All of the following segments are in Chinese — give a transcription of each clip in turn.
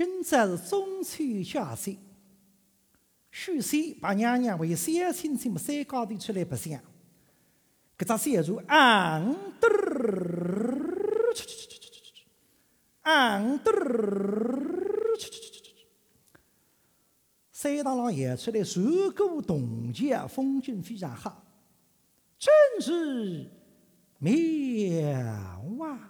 今朝是中秋佳节，许仙把娘娘为小亲戚们山高头出来白相。搿只小船昂嘟儿，昂嘟儿，山塘浪游出来，船过洞桥，风景非常好，真是妙啊！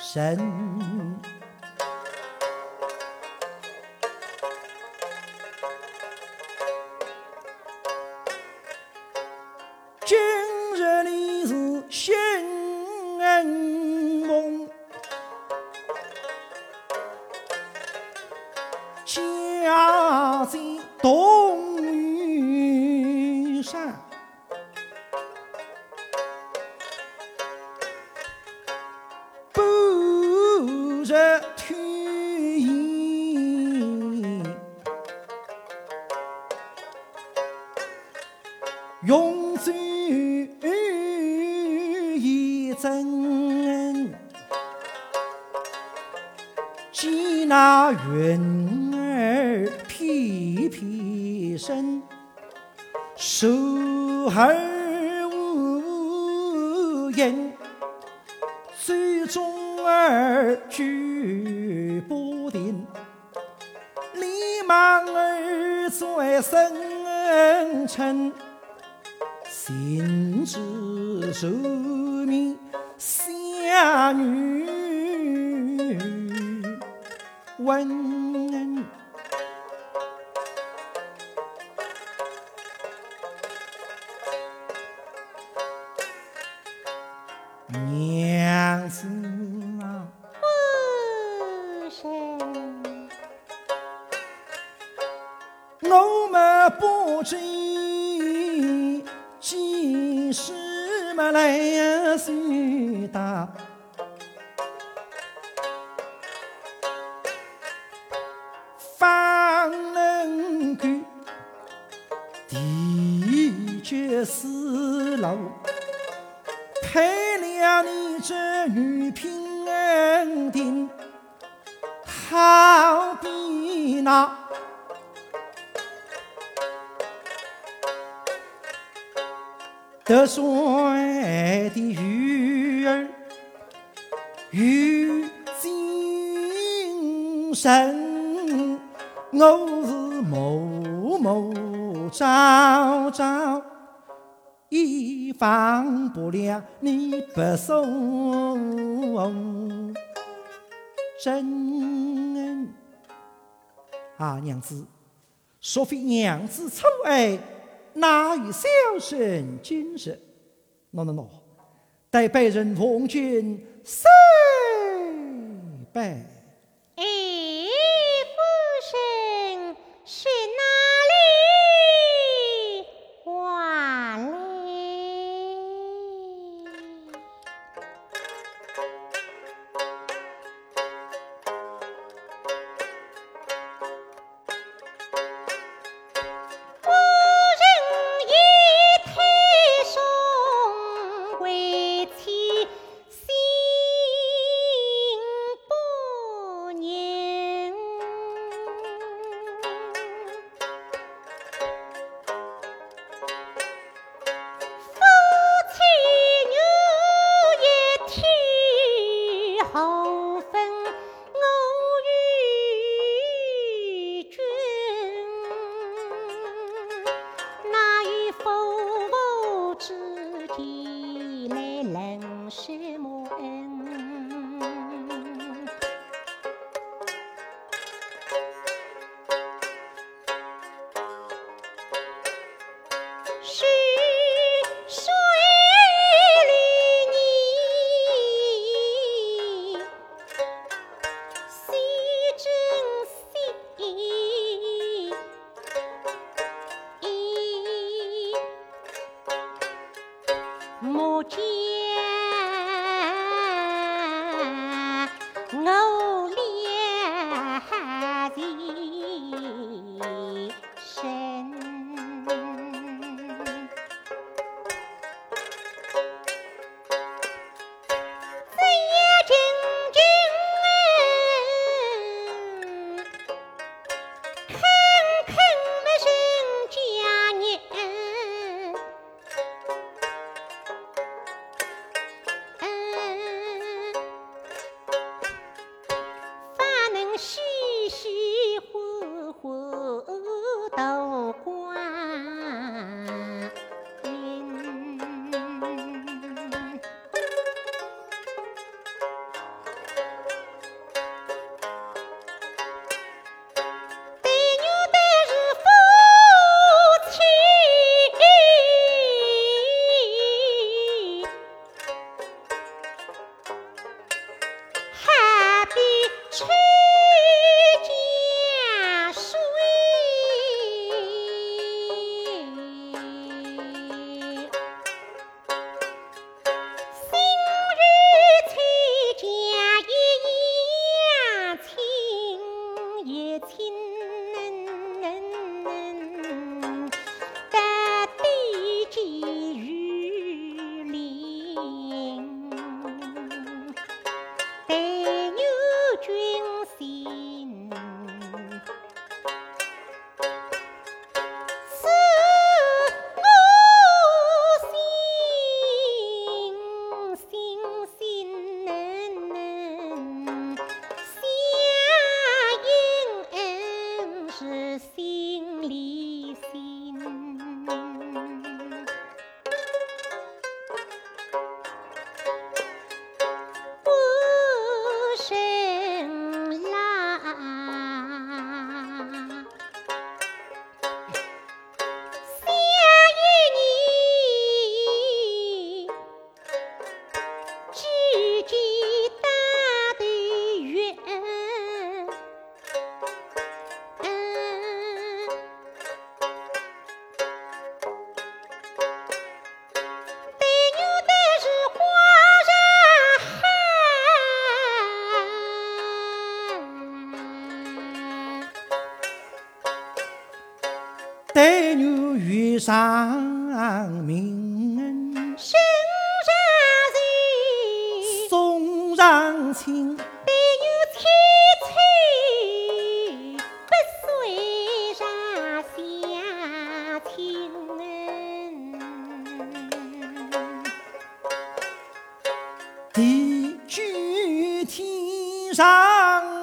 神，今日里是新梦，家在东永驻一真，见那云儿翩翩升，手儿无影。最终儿举不定，连忙儿在深沉，心知愁面相女问。娘子啊，夫人，我们不知来寻到，方能够地绝丝路。配了你这女品恩定，好比那得水的鱼儿遇精神，我是默默朝朝。一放不了你不送真啊，娘子，若非娘子错爱，哪有小生今日 no no no 待被人同君三拜。心里。上明恩心上慈送上卿但有千秋不随上下情恩地久天长